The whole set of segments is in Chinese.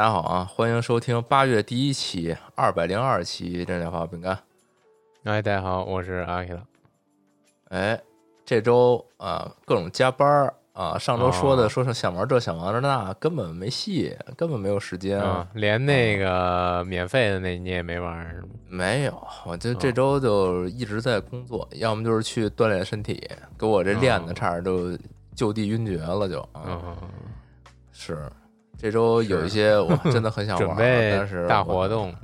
大家好啊，欢迎收听八月第一期二百零二期《真疗法饼干》。哎，大家好，我是阿 K 了。哎，这周啊，各种加班儿啊，上周说的说是想玩这想玩那，根本没戏，根本没有时间，啊，连那个免费的那你也没玩是吗？没有。我就这周就一直在工作，要么就是去锻炼身体，给我这练的差点就就地晕厥了，就是。这周有一些我 真的很想玩，但是大活动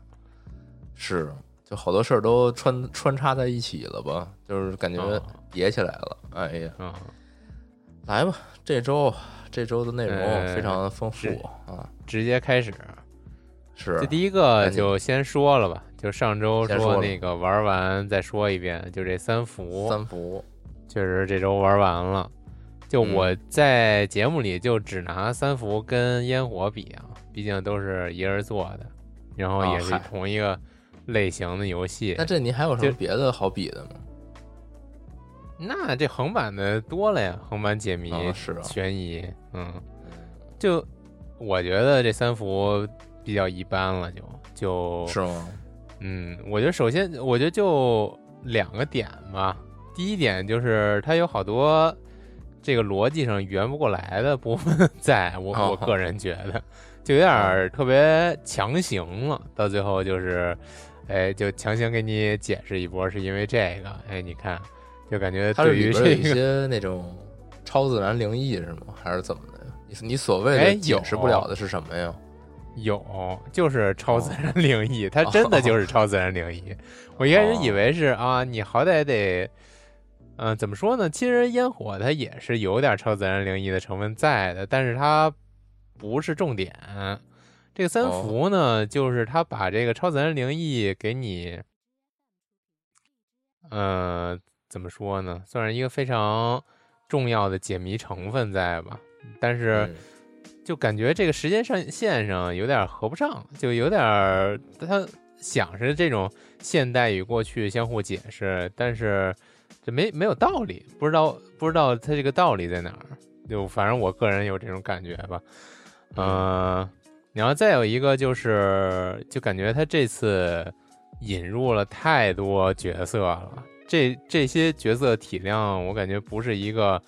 是就好多事儿都穿穿插在一起了吧，就是感觉叠起来了。哎呀，来吧，这周这周的内容非常丰富啊，直接开始。是，这第一个就先说了吧，就上周说那个玩完再说一遍，就这三伏，三伏确实这周玩完了。就我在节目里就只拿三伏跟烟火比啊，毕竟都是一人做的，然后也是同一个类型的游戏。那这您还有什么别的好比的吗？那这横版的多了呀，横版解谜、悬疑，嗯，就我觉得这三伏比较一般了，就就是吗？嗯，我觉得首先我觉得就两个点吧，第一点就是它有好多。这个逻辑上圆不过来的部分，在我我个人觉得，就有点特别强行了。到最后就是，哎，就强行给你解释一波，是因为这个。哎，你看，就感觉对于这些那种超自然灵异是吗？还是怎么的？你你所谓的解释不了的是什么呀？有，就是超自然灵异，它 真的就是超自然灵异。我一开始以为是啊，你好歹得。嗯，怎么说呢？其实烟火它也是有点超自然灵异的成分在的，但是它不是重点。这个三伏呢，就是它把这个超自然灵异给你，嗯，怎么说呢？算是一个非常重要的解谜成分在吧？但是就感觉这个时间上线上有点合不上，就有点他想是这种现代与过去相互解释，但是。这没没有道理，不知道不知道他这个道理在哪儿，就反正我个人有这种感觉吧。嗯，然后再有一个就是，就感觉他这次引入了太多角色了，这这些角色体量，我感觉不是一个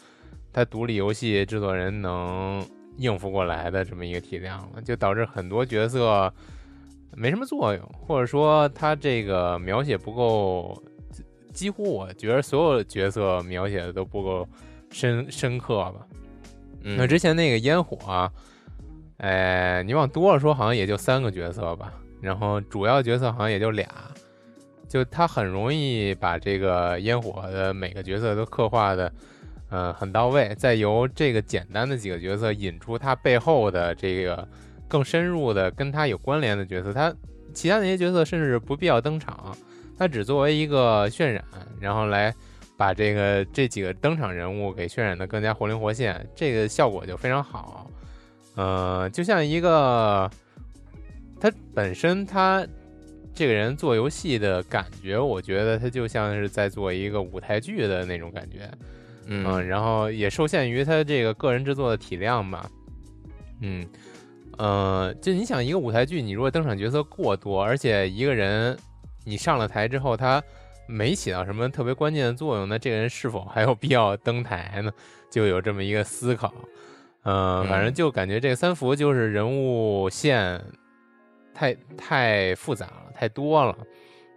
他独立游戏制作人能应付过来的这么一个体量了，就导致很多角色没什么作用，或者说他这个描写不够。几乎我觉得所有角色描写的都不够深深刻吧。那之前那个烟火，哎，你往多了说，好像也就三个角色吧。然后主要角色好像也就俩，就他很容易把这个烟火的每个角色都刻画的，嗯，很到位。再由这个简单的几个角色引出他背后的这个更深入的跟他有关联的角色，他其他那些角色甚至不必要登场。它只作为一个渲染，然后来把这个这几个登场人物给渲染的更加活灵活现，这个效果就非常好。呃，就像一个他本身他这个人做游戏的感觉，我觉得他就像是在做一个舞台剧的那种感觉。嗯，然后也受限于他这个个人制作的体量吧。嗯，呃，就你想一个舞台剧，你如果登场角色过多，而且一个人。你上了台之后，他没起到什么特别关键的作用，那这个人是否还有必要登台呢？就有这么一个思考。嗯，反正就感觉这个三伏就是人物线太太复杂了，太多了。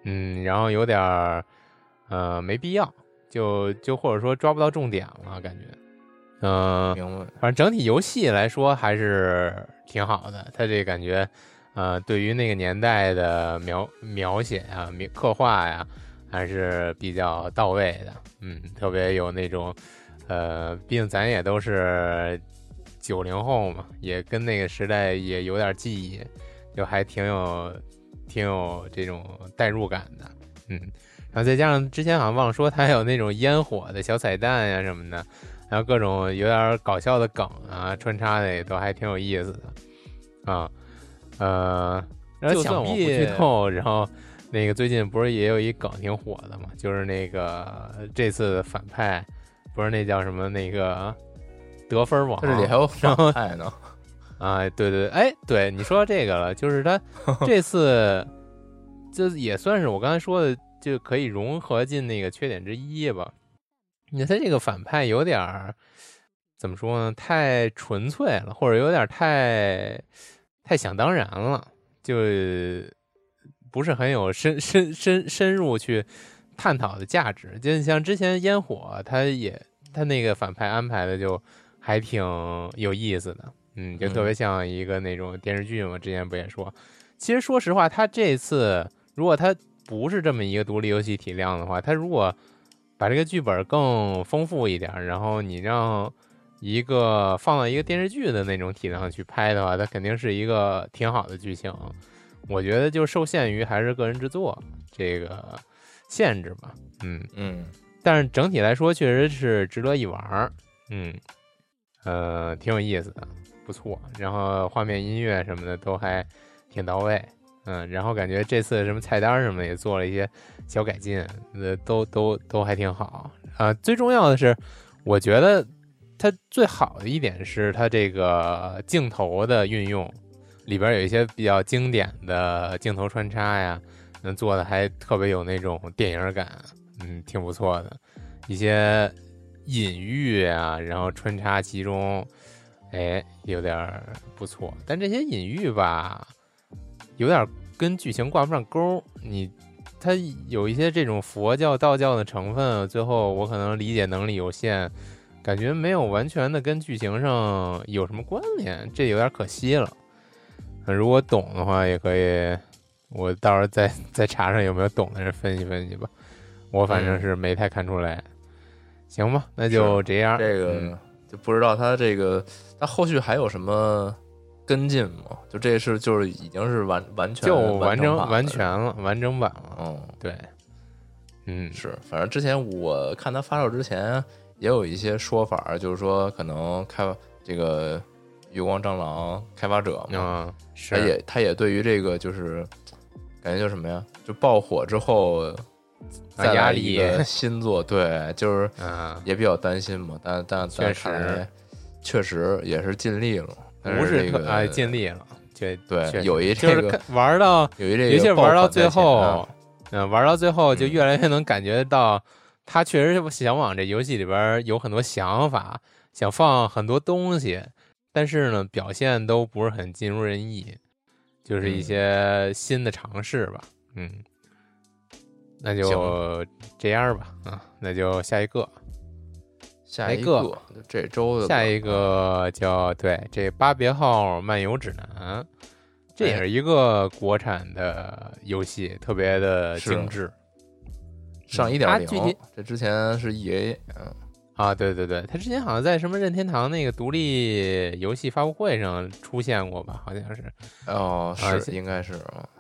嗯，然后有点儿呃没必要，就就或者说抓不到重点了，感觉。嗯，反正整体游戏来说还是挺好的。他这感觉，呃，对于那个年代的描描写啊、描刻画呀，还是比较到位的。嗯，特别有那种，呃，毕竟咱也都是九零后嘛，也跟那个时代也有点记忆，就还挺有、挺有这种代入感的。嗯，然后再加上之前好像忘说，它还有那种烟火的小彩蛋呀什么的。还有各种有点搞笑的梗啊，穿插的也都还挺有意思的啊，呃，然后想必不剧透，然后那个最近不是也有一梗挺火的嘛，就是那个这次反派不是那叫什么那个得分王，这里还有反派呢 啊，对对，哎，对你说到这个了，就是他 这次这也算是我刚才说的，就可以融合进那个缺点之一吧。你看他这个反派有点儿怎么说呢？太纯粹了，或者有点太太想当然了，就不是很有深深深深入去探讨的价值。就像之前烟火，他也他那个反派安排的就还挺有意思的，嗯，就特别像一个那种电视剧嘛。之前不也说，其实说实话，他这次如果他不是这么一个独立游戏体量的话，他如果把这个剧本更丰富一点，然后你让一个放到一个电视剧的那种体量去拍的话，它肯定是一个挺好的剧情。我觉得就受限于还是个人制作这个限制吧。嗯嗯，但是整体来说确实是值得一玩。嗯，呃，挺有意思的，不错。然后画面、音乐什么的都还挺到位。嗯，然后感觉这次什么菜单什么也做了一些小改进，呃，都都都还挺好啊。最重要的是，我觉得它最好的一点是它这个镜头的运用，里边有一些比较经典的镜头穿插呀，能，做的还特别有那种电影感，嗯，挺不错的。一些隐喻啊，然后穿插其中，哎，有点不错。但这些隐喻吧。有点跟剧情挂不上钩，你它有一些这种佛教、道教的成分，最后我可能理解能力有限，感觉没有完全的跟剧情上有什么关联，这有点可惜了。如果懂的话，也可以，我到时候再再查查有没有懂的人分析分析吧。我反正是没太看出来，行吧，那就这样。这个就不知道他这个，他后续还有什么？跟进吗，就这是就是已经是完完全就完整完全了，完整版了。嗯，对，嗯是，反正之前我看他发售之前也有一些说法，就是说可能开这个月光蟑螂开发者嘛，他也他也对于这个就是感觉叫什么呀？就爆火之后再压力 新作，对，就是也比较担心嘛。但但确实确实也是尽力了。不是哎，尽力了，对对，有一这个玩到有一这个，尤其玩到最后，嗯，玩到最后就越来越能感觉到他确实想往这游戏里边有很多想法，想放很多东西，但是呢，表现都不是很尽如人意，就是一些新的尝试吧，嗯，那就这样吧，啊，那就下一个。下一个这周的下一个叫对这巴别号漫游指南，这也是一个国产的游戏，特别的精致。上一点零，这之前是 E A，嗯啊，对对对，他之前好像在什么任天堂那个独立游戏发布会上出现过吧？好像是哦，是应该是。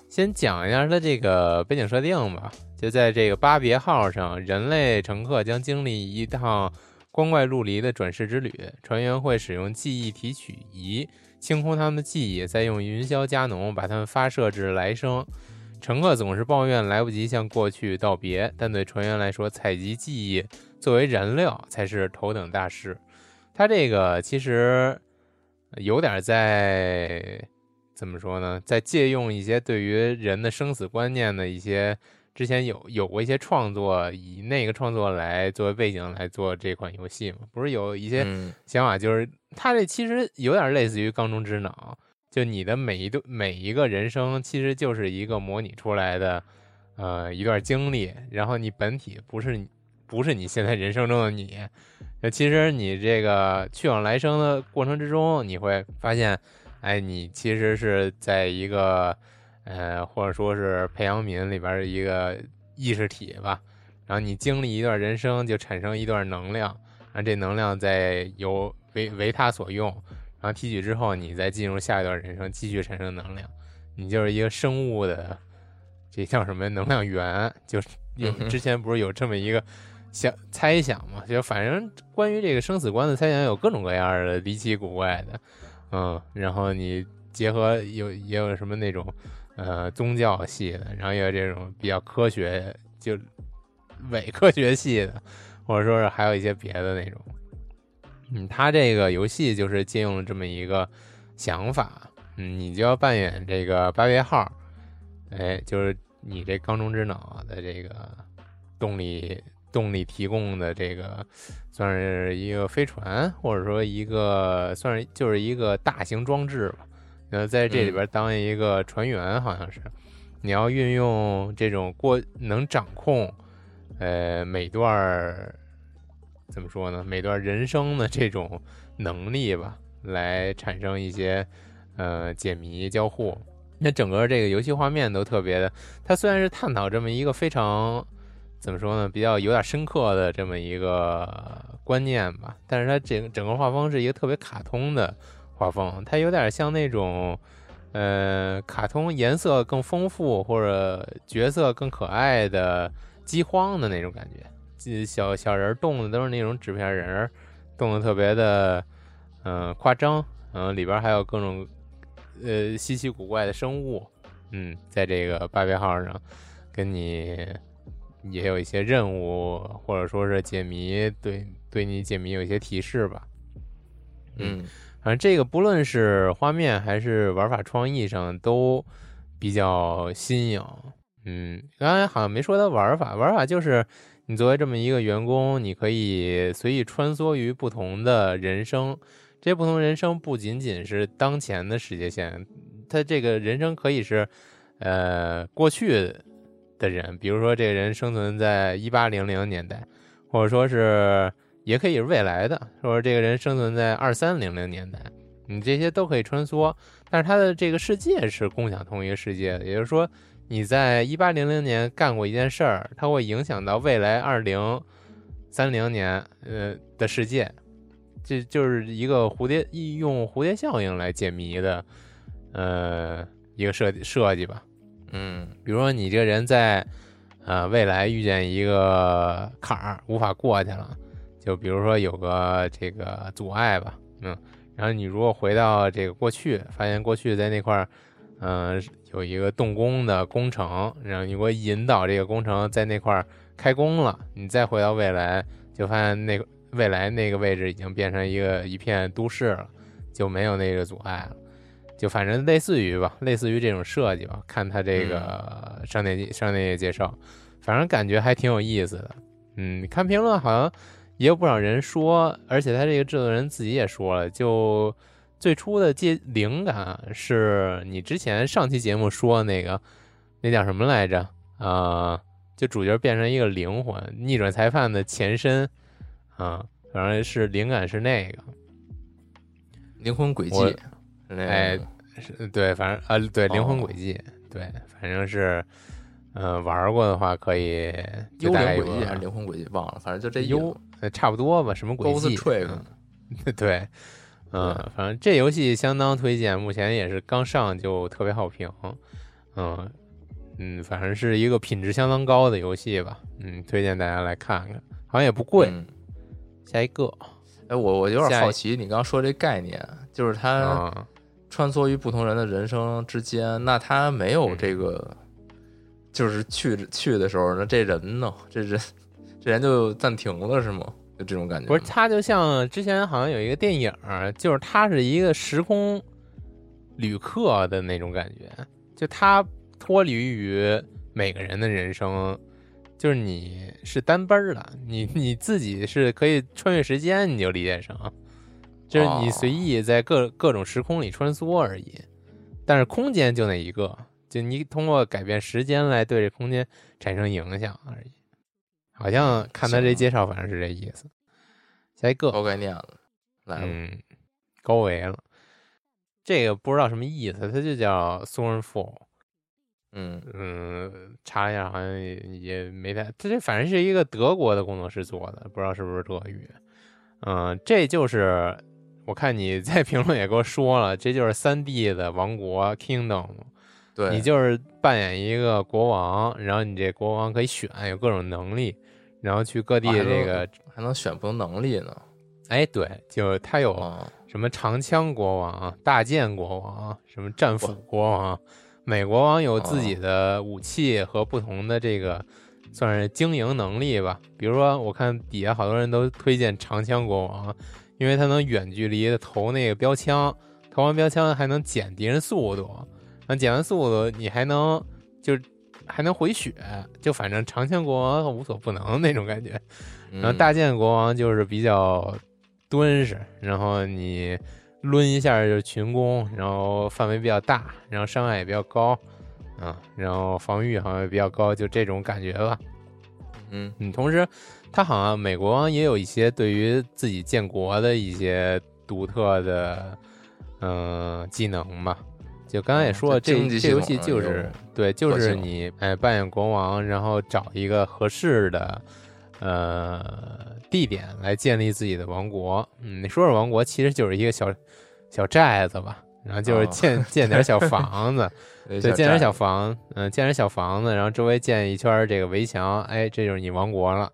先讲一下它这个背景设定吧，就在这个巴别号上，人类乘客将经历一趟。光怪陆离的转世之旅，船员会使用记忆提取仪清空他们的记忆，再用云霄加农把他们发射至来生。乘客总是抱怨来不及向过去道别，但对船员来说，采集记忆作为燃料才是头等大事。他这个其实有点在怎么说呢，在借用一些对于人的生死观念的一些。之前有有过一些创作，以那个创作来作为背景来做这款游戏嘛？不是有一些想法，就是他这其实有点类似于缸中之脑，就你的每一段每一个人生其实就是一个模拟出来的，呃，一段经历，然后你本体不是不是你现在人生中的你。那其实你这个去往来生的过程之中，你会发现，哎，你其实是在一个呃，或者说是培养皿里边的一个意识体吧。然后你经历一段人生，就产生一段能量，然后这能量再由为为他所用，然后提取之后，你再进入下一段人生，继续产生能量。你就是一个生物的，这叫什么能量源？就是有之前不是有这么一个想猜想嘛？就反正关于这个生死观的猜想有各种各样的离奇古怪的，嗯，然后你结合有也有什么那种呃宗教系的，然后也有这种比较科学就伪科学系的，或者说是还有一些别的那种。嗯，他这个游戏就是借用了这么一个想法。嗯，你就要扮演这个八月号，哎，就是你这缸中之脑的这个动力动力提供的这个，算是一个飞船，或者说一个算是就是一个大型装置吧。然后，在这里边当一个船员，好像是你要运用这种过能掌控，呃，每段怎么说呢？每段人生的这种能力吧，来产生一些。呃，解谜交互，那整个这个游戏画面都特别的。它虽然是探讨这么一个非常怎么说呢，比较有点深刻的这么一个观念吧，但是它整整个画风是一个特别卡通的画风，它有点像那种呃，卡通颜色更丰富或者角色更可爱的饥荒的那种感觉，小小人动的都是那种纸片人，动的特别的嗯夸张，嗯，里边还有各种。呃，稀奇古怪的生物，嗯，在这个八月号上，跟你也有一些任务，或者说是解谜，对，对你解谜有一些提示吧。嗯，反正这个不论是画面还是玩法创意上都比较新颖。嗯，刚才好像没说它玩法，玩法就是你作为这么一个员工，你可以随意穿梭于不同的人生。这些不同人生不仅仅是当前的世界线，他这个人生可以是，呃，过去的人，比如说这个人生存在一八零零年代，或者说是也可以是未来的，说这个人生存在二三零零年代，你这些都可以穿梭，但是他的这个世界是共享同一个世界的，也就是说你在一八零零年干过一件事儿，它会影响到未来二零三零年呃的世界。这就是一个蝴蝶用蝴蝶效应来解谜的，呃，一个设计设计吧。嗯，比如说你这个人在呃未来遇见一个坎儿无法过去了，就比如说有个这个阻碍吧，嗯，然后你如果回到这个过去，发现过去在那块儿，嗯，有一个动工的工程，然后你给我引导这个工程在那块儿开工了，你再回到未来，就发现那个。未来那个位置已经变成一个一片都市了，就没有那个阻碍了，就反正类似于吧，类似于这种设计吧。看他这个商店商店页介绍，反正感觉还挺有意思的。嗯，看评论好像也有不少人说，而且他这个制作人自己也说了，就最初的借灵感是你之前上期节目说那个那叫什么来着？啊，就主角变成一个灵魂，逆转裁判的前身。啊，反正是灵感是那个灵魂轨迹，哎，是对，反正啊，对灵魂轨迹，对，反正是，嗯，玩过的话可以。幽灵轨迹还是灵魂轨迹忘了，反正就这幽，差不多吧，什么轨迹？对，嗯，反正这游戏相当推荐，目前也是刚上就特别好评，嗯嗯，反正是一个品质相当高的游戏吧，嗯，推荐大家来看看，好像也不贵。下一个，哎，我我有点好奇，你刚刚说这概念，就是他穿梭于不同人的人生之间，那他没有这个，就是去去的时候，那这人呢？这人这人就暂停了是吗？就这种感觉？不是，他就像之前好像有一个电影，就是他是一个时空旅客的那种感觉，就他脱离于每个人的人生。就是你是单奔儿的，你你自己是可以穿越时间，你就理解成，就是你随意在各各种时空里穿梭而已。但是空间就那一个，就你通过改变时间来对这空间产生影响而已。好像看他这介绍，反正是这意思。下一个高概念了，来嗯，高维了。这个不知道什么意思，它就叫 Thornfall。嗯嗯，查一下好像也也没太，它这反正是一个德国的工作室做的，不知道是不是德语。嗯，这就是我看你在评论也给我说了，这就是三 D 的王国 Kingdom。对，你就是扮演一个国王，然后你这国王可以选，有各种能力，然后去各地这个还能选不同能力呢。哎，对，就是他有什么长枪国王、大剑国王、什么战斧国王。美国王有自己的武器和不同的这个算是经营能力吧。比如说，我看底下好多人都推荐长枪国王，因为他能远距离的投那个标枪，投完标枪还能减敌人速度，那减完速度你还能就还能回血，就反正长枪国王无所不能那种感觉。然后大剑国王就是比较敦实，然后你。抡一下就群攻，然后范围比较大，然后伤害也比较高，啊，然后防御好像也比较高，就这种感觉吧。嗯嗯，同时他好像美国也有一些对于自己建国的一些独特的嗯技能吧。就刚才也说了，这这游戏就是对，就是你哎扮演国王，然后找一个合适的呃地点来建立自己的王国。嗯，你说是王国，其实就是一个小。小寨子吧，然后就是建建点小房子，对，建点小房，嗯，建点小房子，然后周围建一圈这个围墙，哎，这就是你王国了。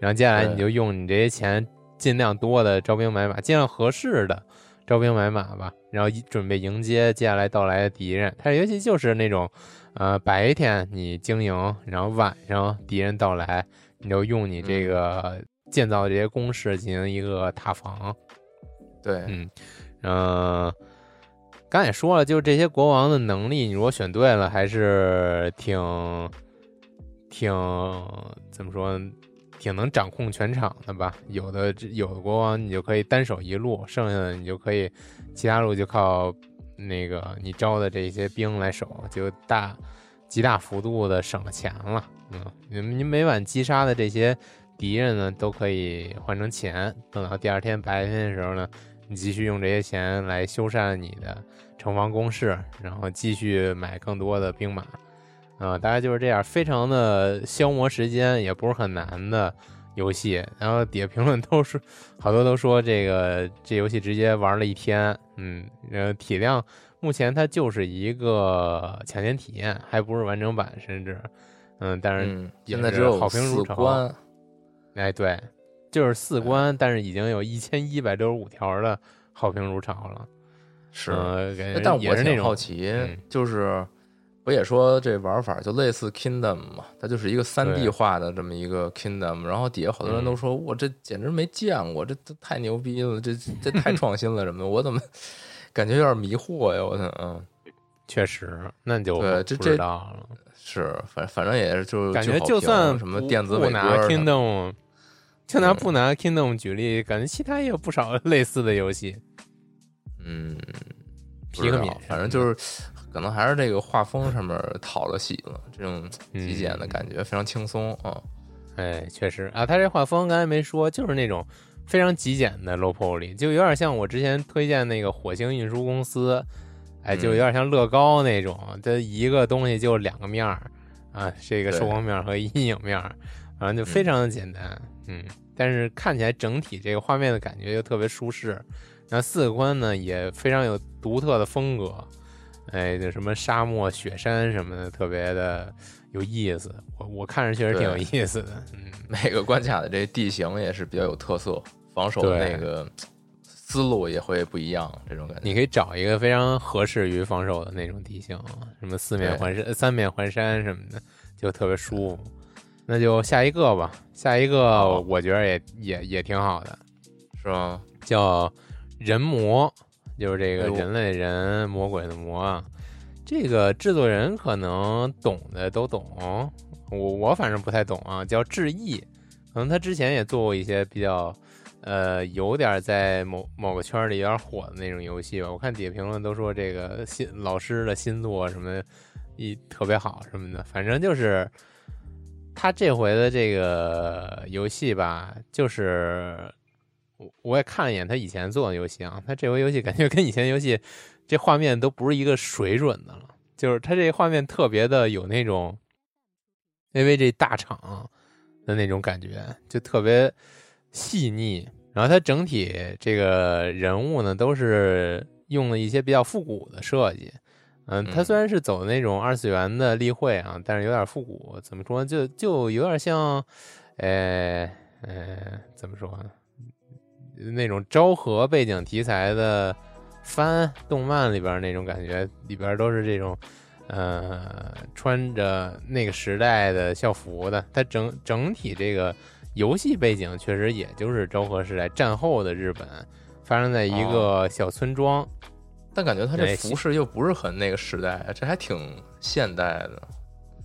然后接下来你就用你这些钱，尽量多的招兵买马，尽量合适的招兵买马吧，然后准备迎接接下来到来的敌人。它尤其就是那种，呃，白天你经营，然后晚上敌人到来，你就用你这个建造的这些工事进行一个塔防。对，嗯。嗯，刚也说了，就是这些国王的能力，你如果选对了，还是挺挺怎么说，挺能掌控全场的吧？有的有的国王，你就可以单手一路，剩下的你就可以其他路就靠那个你招的这些兵来守，就大极大幅度的省了钱了。嗯，你你每晚击杀的这些敌人呢，都可以换成钱，等到第二天白天的时候呢。你继续用这些钱来修缮你的城防工事，然后继续买更多的兵马，啊，大概就是这样，非常的消磨时间，也不是很难的游戏。然后底下评论都是好多都说这个这游戏直接玩了一天，嗯，呃，体量目前它就是一个抢先体验，还不是完整版，甚至，嗯，但是现在只有好评如潮。哎，对。就是四关，但是已经有一千一百六十五条的好评如潮了。是，但我是那种好奇，就是不也说这玩法就类似 Kingdom 嘛？它就是一个三 D 化的这么一个 Kingdom，然后底下好多人都说我这简直没见过，这这太牛逼了，这这太创新了什么的，我怎么感觉有点迷惑呀？我操，嗯，确实，那就对，这这是反反正也是就感觉就算什么电子不拿 Kingdom。就拿不拿 Kingdom 举例，感觉其他也有不少 类似的游戏。嗯，皮克敏，反正就是可能还是这个画风上面讨了喜了，这种极简的感觉非常轻松啊。哎，确实啊，他这画风刚才没说，就是那种非常极简的 low poly，就有点像我之前推荐那个火星运输公司，哎，就有点像乐高那种，它一个东西就两个面儿啊，这个受光面和阴影面，反正就非常的简单。嗯，但是看起来整体这个画面的感觉又特别舒适，然后四个关呢也非常有独特的风格，哎，就什么沙漠、雪山什么的，特别的有意思。我我看着确实挺有意思的。嗯，每个关卡的这地形也是比较有特色，防守的那个思路也会不一样。这种感觉，你可以找一个非常合适于防守的那种地形，什么四面环山、三面环山什么的，就特别舒服。那就下一个吧，下一个我觉得也也也挺好的，是吧？叫人魔，就是这个人类人魔鬼的魔啊。这个制作人可能懂的都懂，我我反正不太懂啊。叫志毅，可能他之前也做过一些比较呃有点在某某个圈里有点火的那种游戏吧。我看底下评论都说这个新老师的新作什么一特别好什么的，反正就是。他这回的这个游戏吧，就是我我也看了一眼他以前做的游戏啊，他这回游戏感觉跟以前游戏这画面都不是一个水准的了，就是他这画面特别的有那种 AVG 大厂的那种感觉，就特别细腻。然后它整体这个人物呢，都是用了一些比较复古的设计。嗯，它虽然是走那种二次元的例会啊，但是有点复古。怎么说？就就有点像，呃呃，怎么说呢？那种昭和背景题材的番动漫里边那种感觉，里边都是这种，呃，穿着那个时代的校服的。它整整体这个游戏背景确实也就是昭和时代战后的日本，发生在一个小村庄。但感觉它这服饰又不是很那个时代，这还挺现代的，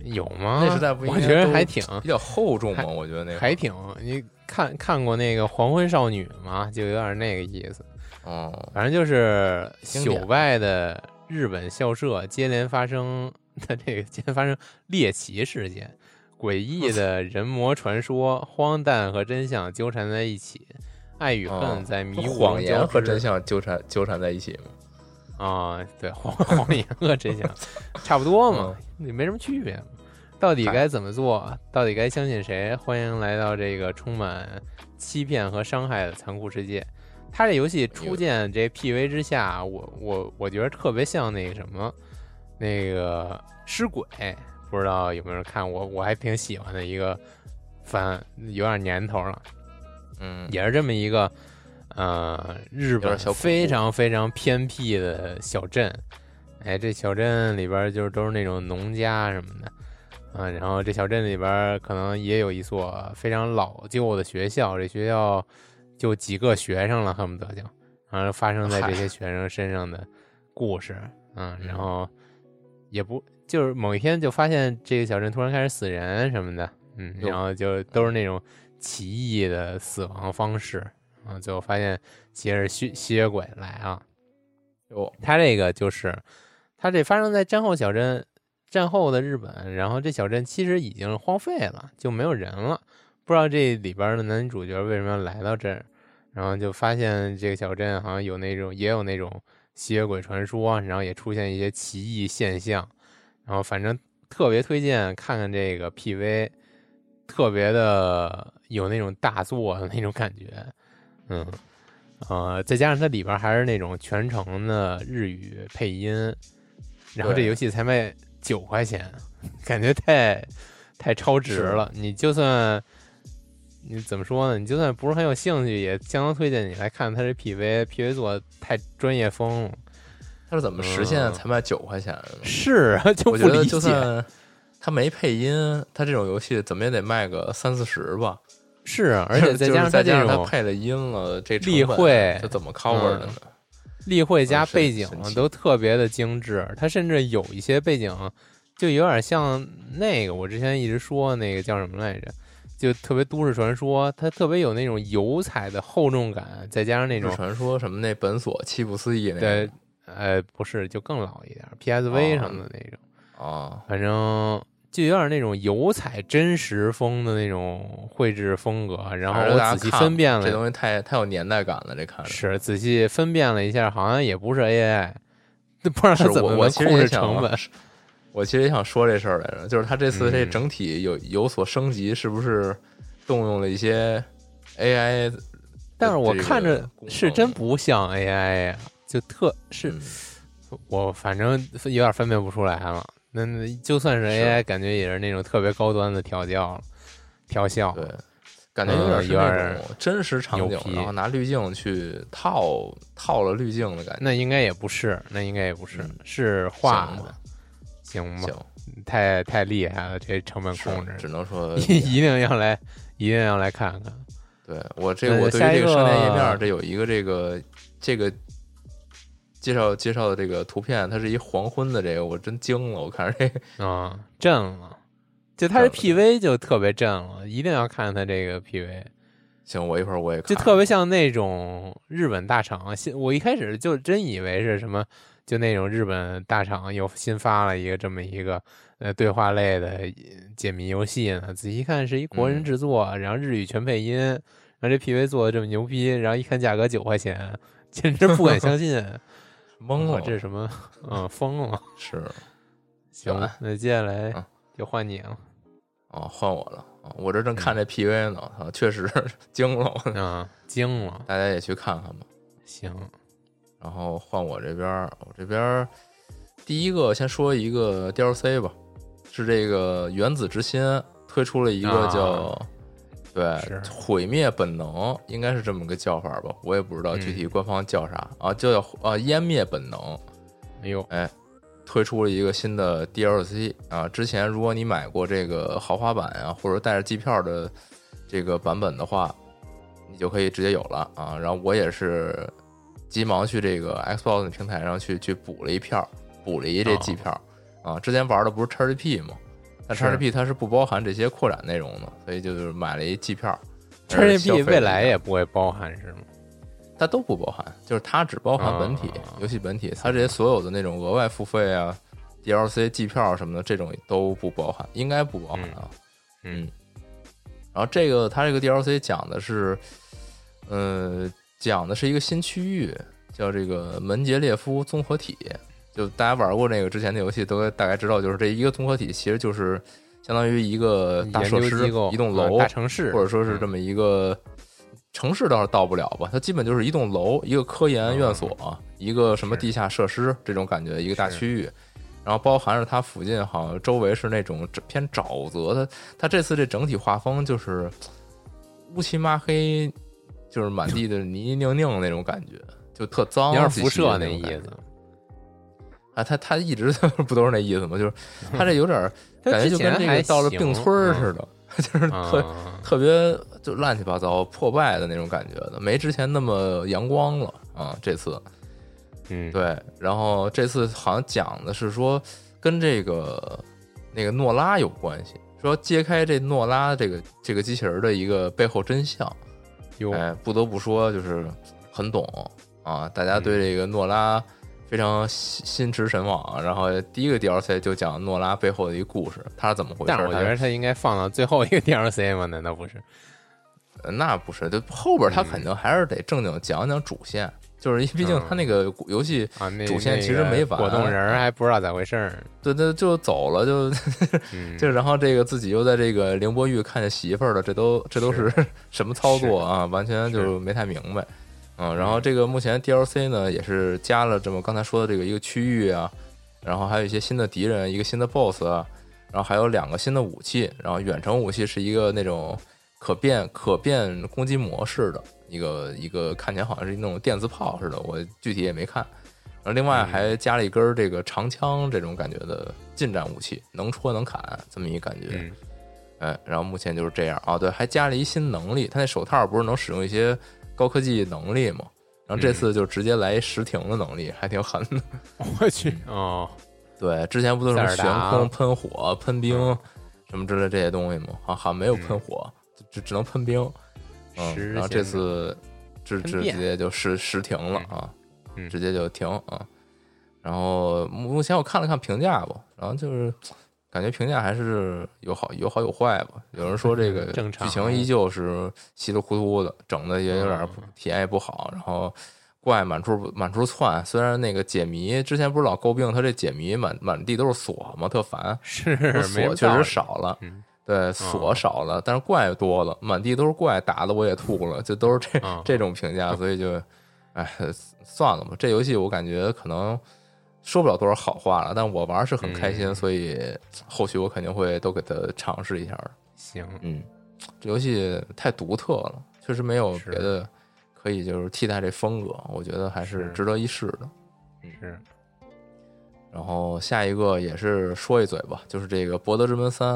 有吗？那时代不应该？我觉得还挺比较厚重嘛。我觉得那个还挺。你看看过那个《黄昏少女》吗？就有点那个意思。哦，反正就是朽败的日本校舍接连发生的这个接连发生猎奇事件，诡异的 人魔传说，荒诞和真相纠缠在一起，爱与恨在迷雾谎言和真相纠缠纠缠在一起吗？啊，对，谎谎言和真相差不多嘛，也没什么区别。到底该怎么做？到底该相信谁？欢迎来到这个充满欺骗和伤害的残酷世界。他这游戏初见这 PV 之下，我我我觉得特别像那个什么，那个尸鬼，不知道有没有人看？我我还挺喜欢的一个番，有点年头了。嗯，也是这么一个。呃，日本非常非常偏僻的小镇，哎，这小镇里边就是都是那种农家什么的，啊，然后这小镇里边可能也有一所非常老旧的学校，这学校就几个学生了，恨不得就，然后发生在这些学生身上的故事，嗯，然后也不就是某一天就发现这个小镇突然开始死人什么的，嗯，然后就都是那种奇异的死亡方式。啊！最后发现其实是吸吸血鬼来啊！哟，他这个就是他这发生在战后小镇，战后的日本，然后这小镇其实已经荒废了，就没有人了。不知道这里边的男主角为什么要来到这儿，然后就发现这个小镇好像有那种也有那种吸血鬼传说，然后也出现一些奇异现象。然后反正特别推荐看看这个 PV，特别的有那种大作的那种感觉。嗯，呃，再加上它里边还是那种全程的日语配音，然后这游戏才卖九块钱，感觉太太超值了。你就算你怎么说呢？你就算不是很有兴趣，也相当推荐你来看他这 PV，PV 做太专业风了。它是怎么实现才卖九块钱？是啊，就不理解。就算他没配音，他这种游戏怎么也得卖个三四十吧。是啊，而且 再加上再加上他配了音了，这例会这怎么 cover 的呢？例会加背景都特别的精致，它甚至有一些背景就有点像那个我之前一直说那个叫什么来着，就特别都市传说，它特别有那种油彩的厚重感，再加上那种传说什么那本所七不思议那对，呃，不是，就更老一点，PSV 什么的那种。啊，反正。就有点那种油彩真实风的那种绘制风格，然后我仔细分辨了，这东西太太有年代感了。这看着是仔细分辨了一下，好像也不是 AI，不知道他 怎么控制成本。我其实也想说这事儿来着，就是他这次这整体有有所升级，是不是动用了一些 AI？但是我看着是真不像 AI 呀，就特是，我反正有点分辨不出来了。那那就算是 AI，感觉也是那种特别高端的调教调校，对，感觉有点有点真实场景，然后拿滤镜去套套了滤镜的感觉。那应该也不是，那应该也不是，是画的，行吗？太太厉害了，这成本控制，只能说 一定要来，一定要来看看。对我这我对于这个商店页面，这有一个这个这个。介绍介绍的这个图片，它是一黄昏的这个，我真惊了！我看着这啊，震了！就它这 PV 就特别震了，一定要看它这个 PV。行，我一会儿我也就特别像那种日本大厂。新我一开始就真以为是什么就那种日本大厂又新发了一个这么一个呃对话类的解谜游戏呢。仔细看是一国人制作，然后日语全配音，然后这 PV 做的这么牛逼，然后一看价格九块钱，简直不敢相信，懵了，这是什么？嗯，疯了。是，行，那接下来就换你了。哦，换我了。我这正看这 PV 呢，啊，确实 惊了，啊，惊了，大家也去看看吧。行。然后换我这边，我这边第一个先说一个 DLC 吧，是这个原子之心推出了一个叫对毁灭本能，应该是这么个叫法吧，我也不知道具体官方叫啥啊，就叫啊湮灭本能。哎呦，哎，推出了一个新的 DLC 啊！之前如果你买过这个豪华版啊，或者带着机票的这个版本的话，你就可以直接有了啊。然后我也是。急忙去这个 Xbox 平台上去去补了一票，补了一这季票啊！之前玩的不是 XGP 吗？但 XGP 它是不包含这些扩展内容的，所以就是买了一季票。XGP 未来也不会包含是吗？它都不包含，就是它只包含本体游戏本体，它这些所有的那种额外付费啊、DLC 季票什么的这种都不包含，应该不包含啊。嗯。然后这个它这个 DLC 讲的是，呃。讲的是一个新区域，叫这个门捷列夫综合体。就大家玩过那个之前的游戏，都大概知道，就是这一个综合体其实就是相当于一个大设施、一栋楼、大城市，或者说是这么一个城市，倒是到不了吧？它基本就是一栋楼、一个科研院所、一个什么地下设施这种感觉，一个大区域。然后包含着它附近，好像周围是那种偏沼泽的。它这次这整体画风就是乌漆嘛黑。就是满地的泥泥泞泞那种感觉，就特脏，有点辐射那意思。啊，他他一直 不都是那意思吗？就是他这有点 感觉就跟这个到了病村似的，就是特特别就乱七八糟、破败的那种感觉的，没之前那么阳光了啊。这次，嗯，对，然后这次好像讲的是说跟这个那个诺拉有关系，说揭开这诺拉这个这个机器人的一个背后真相。哎，不得不说，就是很懂啊！大家对这个诺拉非常心心驰神往。然后第一个 DLC 就讲诺拉背后的一个故事，他是怎么回事？但是我觉得他应该放到最后一个 DLC 吗？难道不是？那不是，就后边他肯定还是得正经讲讲主线。就是因为毕竟他那个游戏主线其实没完，果冻人还不知道咋回事儿，对对，就走了，就 就然后这个自己又在这个凌波玉看见媳妇儿了，这都这都是 什么操作啊？完全就没太明白。嗯，然后这个目前 DLC 呢也是加了这么刚才说的这个一个区域啊，然后还有一些新的敌人，一个新的 BOSS，啊然后还有两个新的武器，然后远程武器是一个那种可变可变攻击模式的。一个一个看起来好像是那种电磁炮似的，我具体也没看。然后另外还加了一根这个长枪这种感觉的近战武器，能戳能砍这么一感觉。哎，然后目前就是这样啊。对，还加了一新能力，他那手套不是能使用一些高科技能力嘛？然后这次就直接来实停的能力，还挺狠的。我去哦，对，之前不都是悬空、喷火、喷冰什么之类这些东西吗？好像没有喷火，只只能喷冰。嗯，然后这次直直直接就实实停了啊，直接就停啊。然后目前我看了看评价吧，然后就是感觉评价还是有好有好有坏吧。有人说这个 剧情依旧是稀里糊涂的，整的也有点体验也不好。然后怪满处满处窜，虽然那个解谜之前不是老诟病他这解谜满满地都是锁吗？特烦，是锁确实少了。对锁少了，但是怪多了，满地都是怪，打的我也吐了，就都是这这种评价，所以就，哎，算了吧。这游戏我感觉可能说不了多少好话了，但我玩是很开心，所以后续我肯定会都给他尝试一下。行，嗯，这游戏太独特了，确实没有别的可以就是替代这风格，我觉得还是值得一试的。是。然后下一个也是说一嘴吧，就是这个《博德之门三》。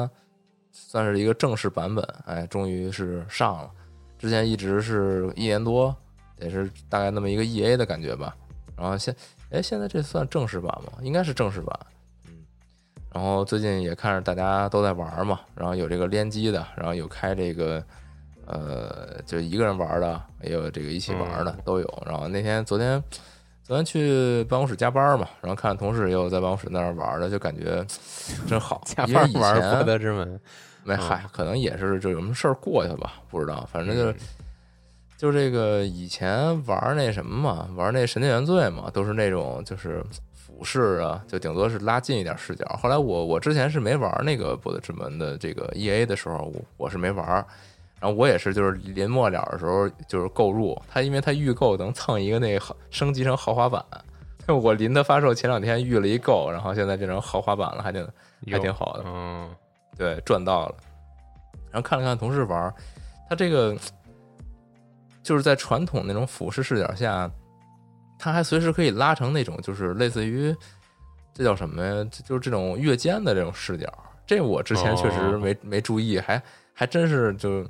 算是一个正式版本，哎，终于是上了。之前一直是一年多，也是大概那么一个 E A 的感觉吧。然后现，哎，现在这算正式版吗？应该是正式版。嗯。然后最近也看着大家都在玩嘛，然后有这个联机的，然后有开这个，呃，就一个人玩的，也有这个一起玩的，都有。然后那天昨天。昨天去办公室加班嘛，然后看同事也有在办公室那儿玩的，就感觉 真好。加班玩博德之门，没嗨，可能也是就有什么事儿过去吧，不知道。反正就就这个以前玩那什么嘛，玩那神殿原罪嘛，都是那种就是俯视啊，就顶多是拉近一点视角。后来我我之前是没玩那个博德之门的这个 E A 的时候，我我是没玩。然后我也是，就是临末了的时候，就是购入它，因为它预购能蹭一个那个升级成豪华版。我临它发售前两天预了一购，然后现在变成豪华版了，还挺还挺好的。嗯，对，赚到了。然后看了看同事玩，他这个就是在传统那种俯视视角下，它还随时可以拉成那种，就是类似于这叫什么呀？就是这种越肩的这种视角。这我之前确实没没注意，还还真是就。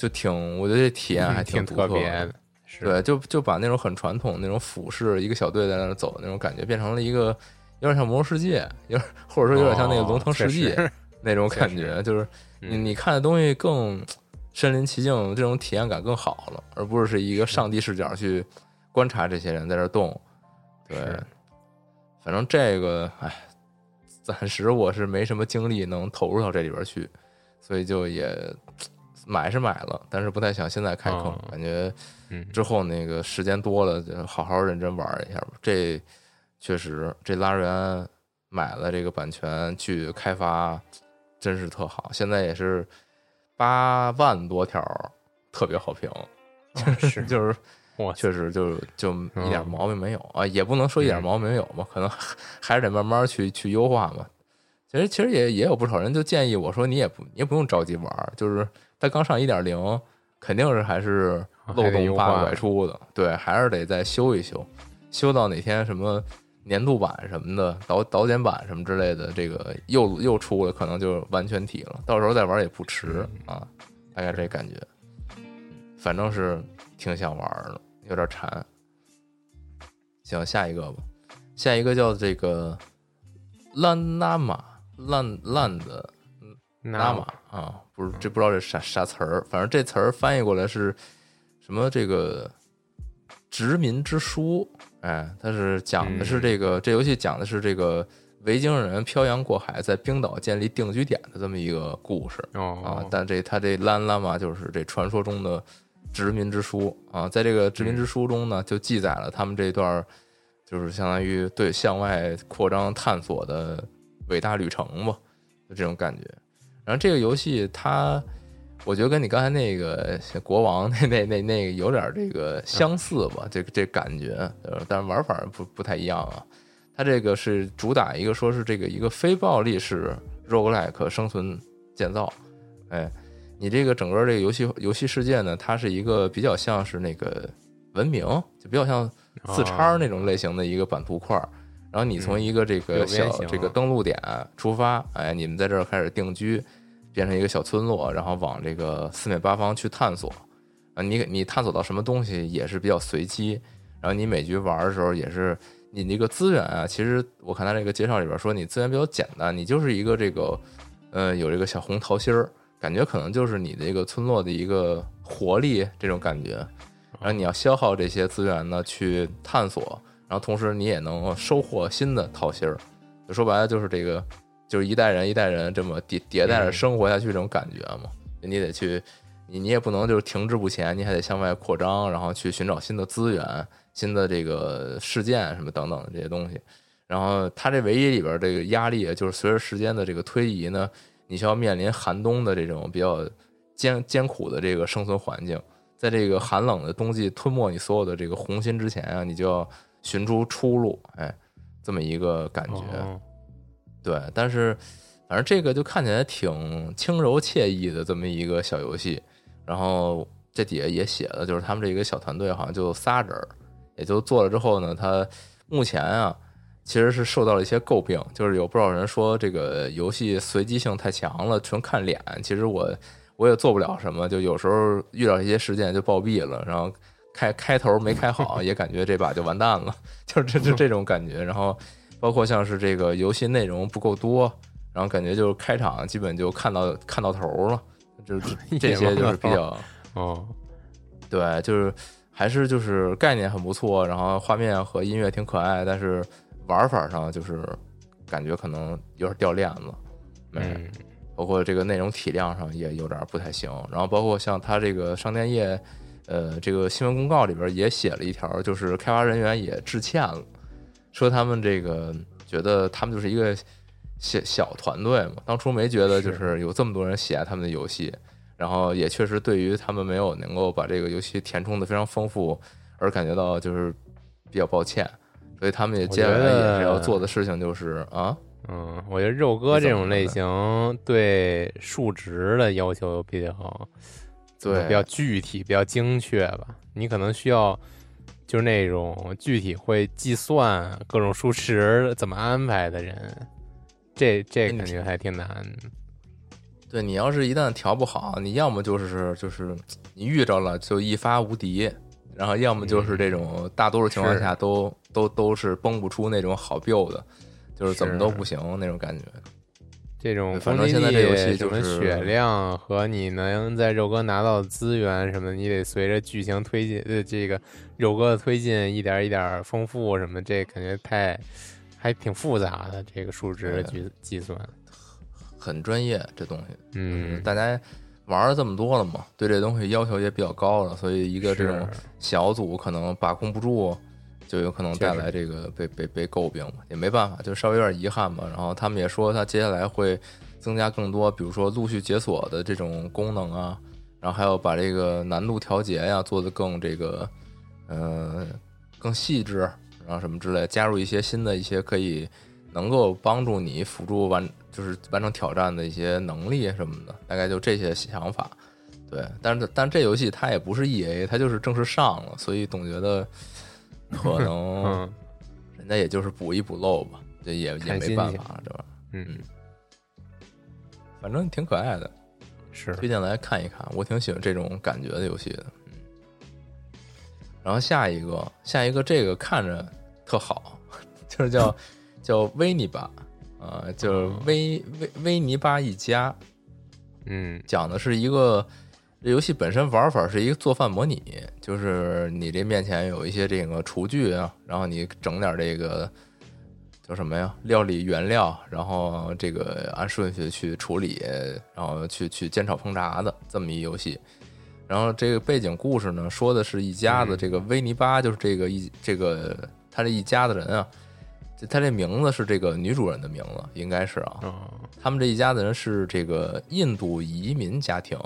就挺，我觉得这体验还挺特别的，对，就就把那种很传统那种俯视，一个小队在那走的那种感觉，变成了一个有点像魔兽世界，有或者说有点像那个龙腾世纪那种感觉，就是你你看的东西更身临其境，这种体验感更好了，而不是是一个上帝视角去观察这些人在这动。对，反正这个，哎，暂时我是没什么精力能投入到这里边去，所以就也。买是买了，但是不太想现在开坑，感觉之后那个时间多了，就好好认真玩一下吧。这确实，这拉瑞安买了这个版权去开发，真是特好。现在也是八万多条，特别好评 就是就是，确实就就一点毛病没有啊，也不能说一点毛病没有嘛，可能 还是得慢慢去去优化嘛。其实其实也也有不少人就建议我说，你也不你也不用着急玩，就是。它刚上一点零，肯定是还是漏洞百出的，对，还是得再修一修，修到哪天什么年度版什么的导导剪版什么之类的，这个又又出了，可能就完全体了，到时候再玩也不迟啊，大概这感觉，反正是挺想玩的，有点馋。行，下一个吧，下一个叫这个烂纳玛烂烂的。纳玛啊，不是这不知道这啥啥词儿，反正这词儿翻译过来是什么？这个殖民之书，哎，它是讲的是这个这游戏讲的是这个维京人漂洋过海在冰岛建立定居点的这么一个故事啊。但这他这兰拉嘛就是这传说中的殖民之书啊，在这个殖民之书中呢，就记载了他们这段就是相当于对向外扩张探索的伟大旅程吧，就这种感觉。然后这个游戏它，我觉得跟你刚才那个国王那那那那个有点这个相似吧，这个这感觉，呃，但是玩法不不太一样啊。它这个是主打一个说是这个一个非暴力式 roguelike 生存建造，哎，你这个整个这个游戏游戏世界呢，它是一个比较像是那个文明，就比较像四叉那种类型的一个版图块。然后你从一个这个小这个登陆点出发，哎，你们在这儿开始定居。变成一个小村落，然后往这个四面八方去探索啊！你你探索到什么东西也是比较随机。然后你每局玩的时候也是，你那个资源啊，其实我看他这个介绍里边说，你资源比较简单，你就是一个这个呃有这个小红桃心儿，感觉可能就是你这个村落的一个活力这种感觉。然后你要消耗这些资源呢去探索，然后同时你也能收获新的桃心儿。说白了就是这个。就是一代人一代人这么迭迭代着生活下去这种感觉嘛，你得去，你你也不能就是停滞不前，你还得向外扩张，然后去寻找新的资源、新的这个事件什么等等的这些东西。然后它这唯一里边这个压力，就是随着时间的这个推移呢，你需要面临寒冬的这种比较艰艰苦的这个生存环境，在这个寒冷的冬季吞没你所有的这个红心之前啊，你就要寻出出路，哎，这么一个感觉。对，但是反正这个就看起来挺轻柔惬意的这么一个小游戏，然后这底下也写了，就是他们这一个小团队好像就仨人，也就做了之后呢，他目前啊其实是受到了一些诟病，就是有不少人说这个游戏随机性太强了，纯看脸。其实我我也做不了什么，就有时候遇到一些事件就暴毙了，然后开开头没开好，也感觉这把就完蛋了，就是这就这种感觉，然后。包括像是这个游戏内容不够多，然后感觉就是开场基本就看到看到头了，就是 这些就是比较哦，对，就是还是就是概念很不错，然后画面和音乐挺可爱，但是玩法上就是感觉可能有点掉链子。嗯，包括这个内容体量上也有点不太行。然后包括像它这个商店页，呃，这个新闻公告里边也写了一条，就是开发人员也致歉了，说他们这个觉得他们就是一个小小团队嘛，当初没觉得就是有这么多人喜爱他们的游戏，然后也确实对于他们没有能够把这个游戏填充的非常丰富而感觉到就是比较抱歉，所以他们也接下来也是要做的事情就是啊。嗯，我觉得肉鸽这种类型对数值的要求比较，对，比较具体、比较精确吧。你可能需要就是那种具体会计算各种数值怎么安排的人，这这感觉还挺难。对你要是一旦调不好，你要么就是就是你遇着了就一发无敌，然后要么就是这种大多数情况下都都都是崩不出那种好 build 的。就是怎么都不行那种感觉，这种反正现在这游戏就是血量和你能在肉哥拿到的资源什么，你得随着剧情推进，呃，这个肉哥的推进一点一点丰富什么，这感觉太还挺复杂的，这个数值的计计算很专业，这东西，嗯，大家玩了这么多了嘛，对这东西要求也比较高了，所以一个这种小组可能把控不住。就有可能带来这个被被被诟病嘛，也没办法，就稍微有点遗憾吧。然后他们也说，他接下来会增加更多，比如说陆续解锁的这种功能啊，然后还有把这个难度调节呀做得更这个，呃，更细致，然后什么之类，加入一些新的一些可以能够帮助你辅助完，就是完成挑战的一些能力什么的，大概就这些想法。对，但是但这游戏它也不是 E A，它就是正式上了，所以总觉得。可能，人家也就是补一补漏吧，这也也没办法，这玩意儿。嗯，反正挺可爱的，是推荐来看一看。我挺喜欢这种感觉的游戏的。嗯，然后下一个，下一个这个看着特好，就是叫叫维尼巴啊，就是维维维尼巴一家。嗯，讲的是一个。这游戏本身玩法是一个做饭模拟，就是你这面前有一些这个厨具啊，然后你整点这个叫什么呀？料理原料，然后这个按顺序去处理，然后去去煎炒烹炸的这么一游戏。然后这个背景故事呢，说的是一家子这个维尼巴，就是这个一这个他这一家子人啊，他这名字是这个女主人的名字，应该是啊。他们这一家子人是这个印度移民家庭。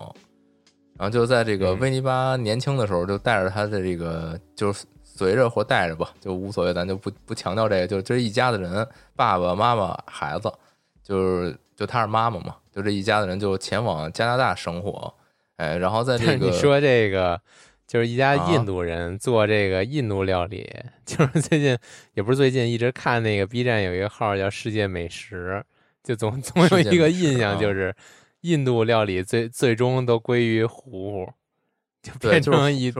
然后就在这个威尼巴年轻的时候，就带着他的这个，就是随着或带着吧，就无所谓，咱就不不强调这个，就这一家子人，爸爸妈妈孩子，就是就他是妈妈嘛，就这一家子人就前往加拿大生活，哎，然后在这 个你说这个就是一家印度人做这个印度料理，就是最近也不是最近一直看那个 B 站有一个号叫世界美食，就总总有一个印象就是。印度料理最最终都归于糊糊，就变成一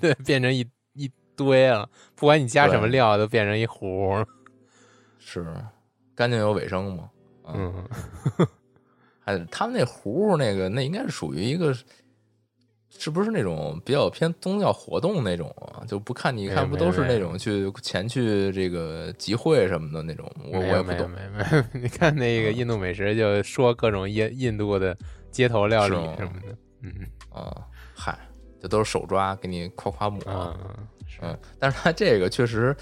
对，变成一一堆了。不管你加什么料，都变成一糊。是，干净有卫生嘛？嗯，还 他们那糊糊那个，那应该是属于一个。是不是那种比较偏宗教活动那种啊？就不看你看不都是那种去前去这个集会什么的那种？我我也不懂。没没，你看那个印度美食，就说各种印印度的街头料理什么的。嗯啊，嗨，这都是手抓给你夸夸抹。嗯嗯，但是他这个确实，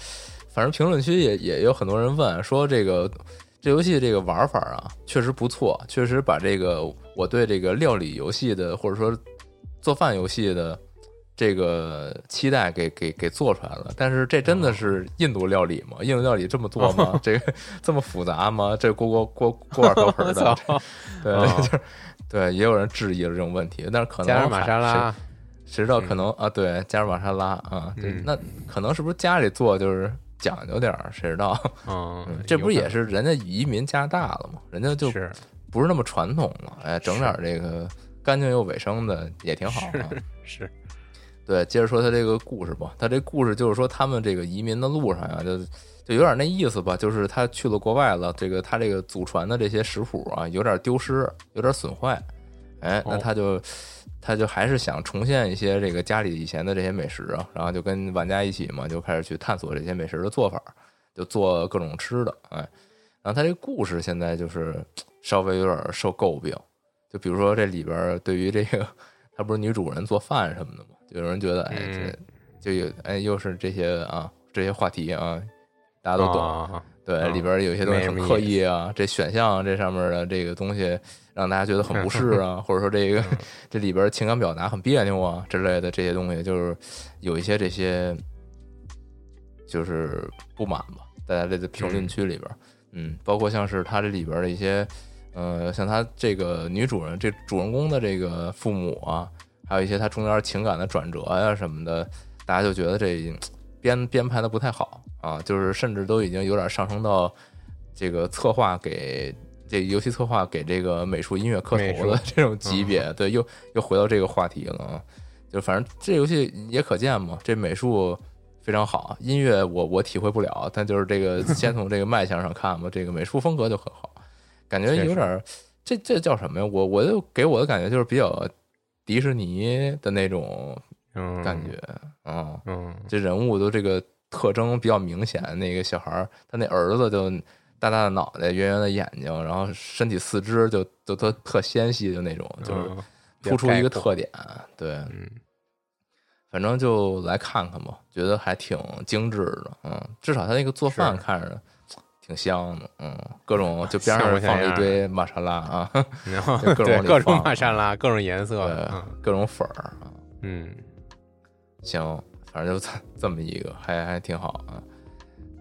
反正评论区也也有很多人问说，这个这游戏这个玩法啊，确实不错，确实把这个我对这个料理游戏的或者说。做饭游戏的这个期待给给给做出来了，但是这真的是印度料理吗？印度料理这么做吗？这个这么复杂吗？这锅锅锅锅碗瓢盆的，对，就是对，也有人质疑了这种问题，但是可能加尔玛莎拉，谁知道可能啊？对，加尔玛莎拉啊，那可能是不是家里做就是讲究点儿？谁知道？嗯，这不也是人家移民加拿大了吗？人家就是不是那么传统了？哎，整点这个。干净又卫生的也挺好啊，是，对，接着说他这个故事吧。他这故事就是说，他们这个移民的路上呀，就就有点那意思吧，就是他去了国外了，这个他这个祖传的这些食谱啊，有点丢失，有点损坏，哎，那他就他就还是想重现一些这个家里以前的这些美食啊，然后就跟玩家一起嘛，就开始去探索这些美食的做法，就做各种吃的，哎，然后他这个故事现在就是稍微有点受诟病，就比如说这里边对于这个他不是女主人做饭什么的嘛，就有人觉得哎这就有哎又是这些啊这些话题啊，大家都懂。对，里边有一些东西很刻意啊，这选项这上面的这个东西让大家觉得很不适啊，或者说这个这里边情感表达很别扭啊之类的这些东西，就是有一些这些就是不满吧，大家这评论区里边，嗯，包括像是他这里边的一些，呃，像他这个女主人这主人公的这个父母啊，还有一些他中间情感的转折呀什么的，大家就觉得这编编排的不太好。啊，就是甚至都已经有点上升到这个策划给这游戏策划给这个美术音乐磕头的这种级别，对，又又回到这个话题了啊。就反正这游戏也可见嘛，这美术非常好，音乐我我体会不了，但就是这个先从这个卖相上看嘛，这个美术风格就很好，感觉有点这这叫什么呀？我我就给我的感觉就是比较迪士尼的那种感觉啊，嗯，这人物都这个。特征比较明显，那个小孩儿，他那儿子就大大的脑袋，圆圆的眼睛，然后身体四肢就都特特纤细的那种，就是突出一个特点。对，嗯，反正就来看看吧，觉得还挺精致的。嗯，至少他那个做饭看着挺香的。嗯，各种就边上放了一堆玛莎拉啊，各种各种玛莎拉，各种颜色，各种粉儿啊。嗯，行。反正就这 这么一个，还还挺好啊。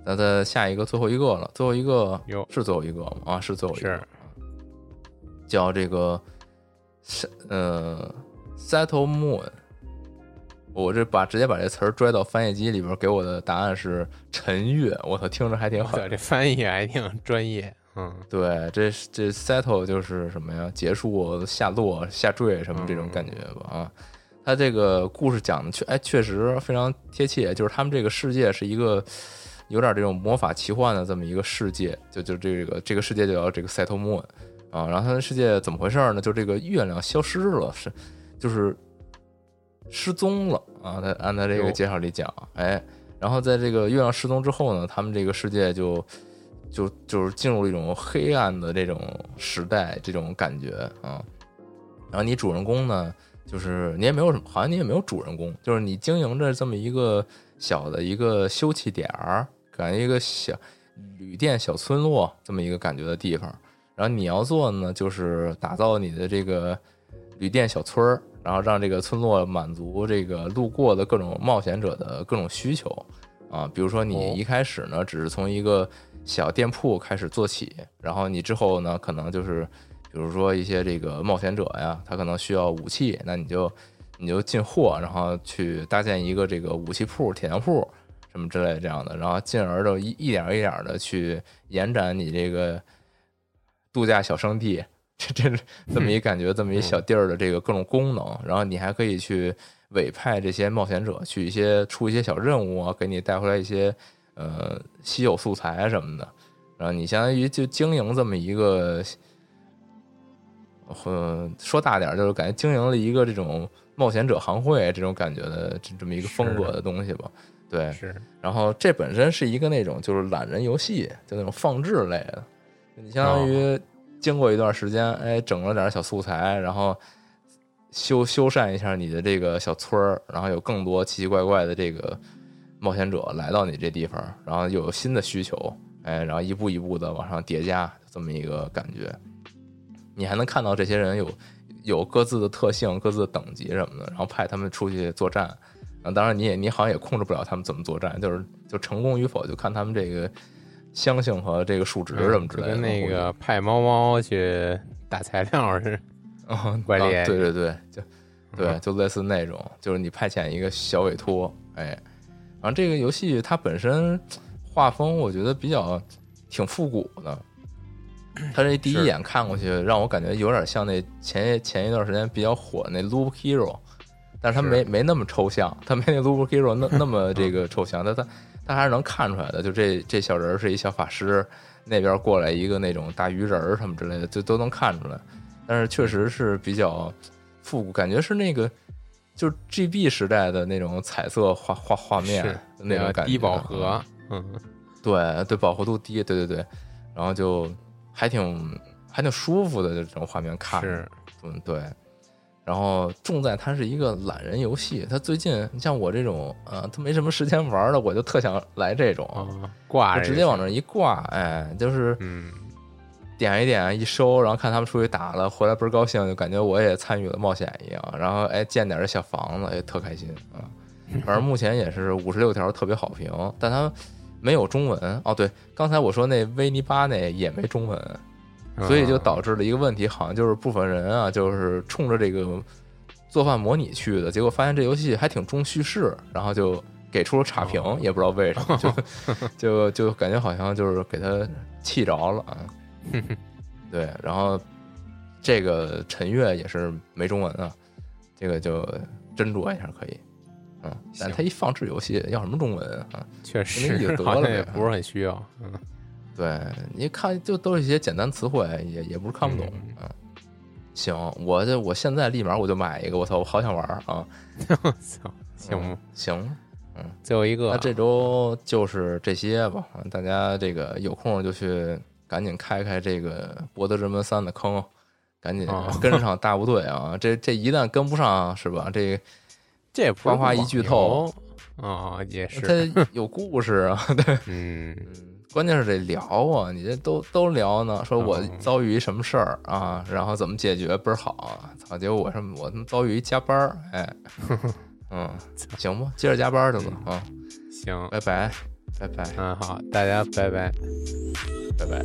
那再下一个，最后一个了，最后一个是最后一个吗？啊，是最后一个，叫这个是呃，settle moon。我这把直接把这词儿拽到翻译机里边，给我的答案是陈月。我操，听着还挺好，这翻译还挺专业。嗯，对，这这 settle 就是什么呀？结束、下落、下坠什么这种感觉吧？啊。他这个故事讲的确哎，确实非常贴切。就是他们这个世界是一个有点这种魔法奇幻的这么一个世界，就就这个这个世界就叫这个 settle moon 啊。然后他的世界怎么回事呢？就这个月亮消失了，是就是失踪了啊。他按他这个介绍里讲，哎，然后在这个月亮失踪之后呢，他们这个世界就就就是进入了一种黑暗的这种时代，这种感觉啊。然后你主人公呢？就是你也没有什么，好像你也没有主人公，就是你经营着这么一个小的一个休憩点儿，感觉一个小旅店、小村落这么一个感觉的地方。然后你要做呢，就是打造你的这个旅店小村儿，然后让这个村落满足这个路过的各种冒险者的各种需求啊。比如说你一开始呢，只是从一个小店铺开始做起，然后你之后呢，可能就是。比如说一些这个冒险者呀，他可能需要武器，那你就你就进货，然后去搭建一个这个武器铺、铁匠铺什么之类这样的，然后进而就一一点一点的去延展你这个度假小圣地，这这是这么一感觉，这么一小地儿的这个各种功能，然后你还可以去委派这些冒险者去一些出一些小任务啊，给你带回来一些呃稀有素材什么的，然后你相当于就经营这么一个。呃，说大点就是感觉经营了一个这种冒险者行会这种感觉的这这么一个风格的东西吧，对。是。然后这本身是一个那种就是懒人游戏，就那种放置类的。你相当于经过一段时间，哎，整了点小素材，然后修修缮一下你的这个小村儿，然后有更多奇奇怪怪的这个冒险者来到你这地方，然后有新的需求，哎，然后一步一步的往上叠加，这么一个感觉。你还能看到这些人有有各自的特性、各自的等级什么的，然后派他们出去作战。啊，当然你也你好像也控制不了他们怎么作战，就是就成功与否就看他们这个香性和这个数值什么之类的。跟那个派猫猫去打材料似的，啊，怪猎。对对对，就对，就类似那种，就是你派遣一个小委托，哎，然后这个游戏它本身画风我觉得比较挺复古的。它这第一眼看过去，让我感觉有点像那前前一段时间比较火那 Loop Hero，但是它没没那么抽象，它没那 Loop Hero 那那么这个抽象，但他他还是能看出来的。就这这小人是一小法师，那边过来一个那种大鱼人儿什么之类的，就都能看出来。但是确实是比较复古，感觉是那个就是 GB 时代的那种彩色画画画面那种感觉，低饱和，嗯，对对，饱和度低，对对对，然后就还挺还挺舒服的这种画面看，是，嗯对。然后重在它是一个懒人游戏，它最近你像我这种，呃，他没什么时间玩的，我就特想来这种挂，直接往那一挂，哎，就是点一点一收，然后看他们出去打了，回来倍儿高兴，就感觉我也参与了冒险一样。然后哎，建点这小房子也特开心啊。反正目前也是五十六条特别好评，但它没有中文哦。对，刚才我说那维尼巴那也没中文。所以就导致了一个问题，好像就是部分人啊，就是冲着这个做饭模拟去的，结果发现这游戏还挺重叙事，然后就给出了差评，也不知道为什么，就就就感觉好像就是给他气着了啊。对，然后这个陈月也是没中文啊，这个就斟酌一下可以，嗯，但他一放置游戏要什么中文啊？确实，好像也不是很需要，嗯。对，你看，就都是一些简单词汇，也也不是看不懂嗯，行，我这我现在立马我就买一个，我操，我好想玩啊！行行，嗯，最后一个，那这周就是这些吧。大家这个有空就去赶紧开开这个《博德之门三》的坑，赶紧跟上大部队啊！这这一旦跟不上，是吧？这 这花花一剧透啊，也是，它 有故事啊，对，嗯。关键是得聊啊！你这都都聊呢，说我遭遇一什么事儿啊？然后怎么解决倍儿好？操！结果我什么我他妈遭遇一加班儿，哎，嗯，行吧，接着加班儿的吧啊，行，拜拜，拜拜，嗯，好，大家拜拜，拜拜。